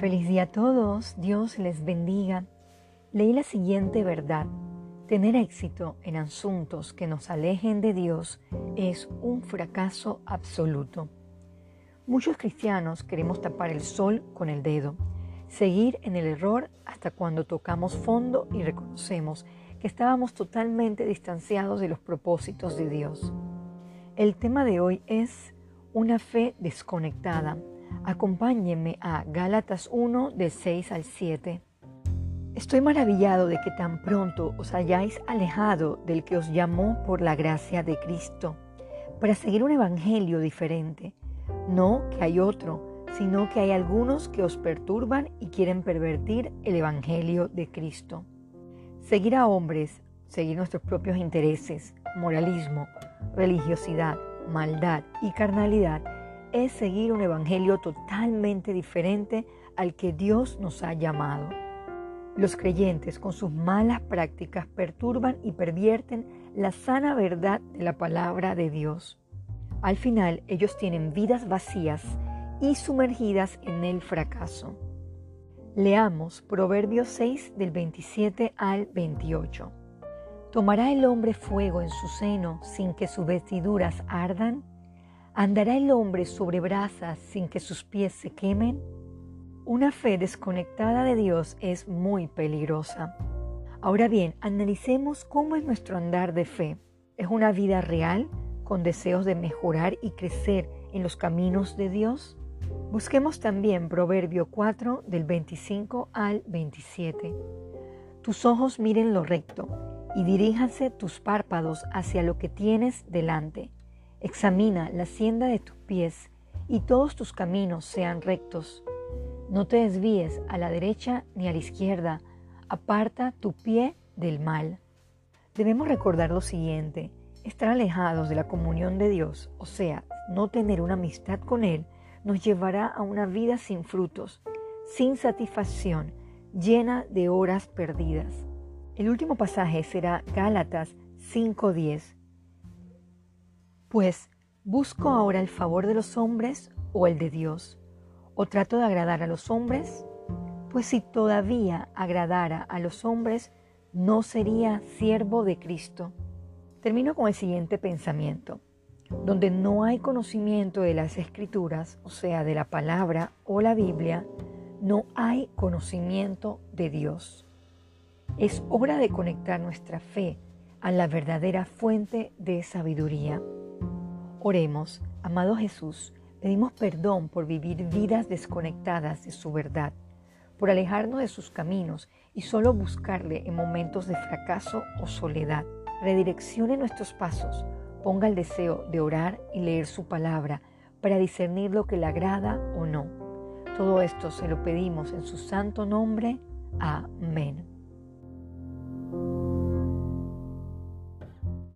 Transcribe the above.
Feliz día a todos, Dios les bendiga. Leí la siguiente verdad. Tener éxito en asuntos que nos alejen de Dios es un fracaso absoluto. Muchos cristianos queremos tapar el sol con el dedo, seguir en el error hasta cuando tocamos fondo y reconocemos que estábamos totalmente distanciados de los propósitos de Dios. El tema de hoy es una fe desconectada. Acompáñenme a Gálatas 1 de 6 al 7. Estoy maravillado de que tan pronto os hayáis alejado del que os llamó por la gracia de Cristo, para seguir un evangelio diferente. No que hay otro, sino que hay algunos que os perturban y quieren pervertir el evangelio de Cristo. Seguir a hombres, seguir nuestros propios intereses, moralismo, religiosidad, maldad y carnalidad es seguir un evangelio totalmente diferente al que Dios nos ha llamado. Los creyentes con sus malas prácticas perturban y pervierten la sana verdad de la palabra de Dios. Al final ellos tienen vidas vacías y sumergidas en el fracaso. Leamos Proverbios 6 del 27 al 28. ¿Tomará el hombre fuego en su seno sin que sus vestiduras ardan? ¿Andará el hombre sobre brasas sin que sus pies se quemen? Una fe desconectada de Dios es muy peligrosa. Ahora bien, analicemos cómo es nuestro andar de fe. ¿Es una vida real con deseos de mejorar y crecer en los caminos de Dios? Busquemos también Proverbio 4 del 25 al 27. Tus ojos miren lo recto y diríjanse tus párpados hacia lo que tienes delante. Examina la hacienda de tus pies y todos tus caminos sean rectos. No te desvíes a la derecha ni a la izquierda, aparta tu pie del mal. Debemos recordar lo siguiente, estar alejados de la comunión de Dios, o sea, no tener una amistad con Él, nos llevará a una vida sin frutos, sin satisfacción, llena de horas perdidas. El último pasaje será Gálatas 5:10. Pues, ¿busco ahora el favor de los hombres o el de Dios? ¿O trato de agradar a los hombres? Pues si todavía agradara a los hombres, no sería siervo de Cristo. Termino con el siguiente pensamiento. Donde no hay conocimiento de las escrituras, o sea, de la palabra o la Biblia, no hay conocimiento de Dios. Es hora de conectar nuestra fe a la verdadera fuente de sabiduría. Oremos, amado Jesús, pedimos perdón por vivir vidas desconectadas de su verdad, por alejarnos de sus caminos y solo buscarle en momentos de fracaso o soledad. Redireccione nuestros pasos, ponga el deseo de orar y leer su palabra para discernir lo que le agrada o no. Todo esto se lo pedimos en su santo nombre. Amén.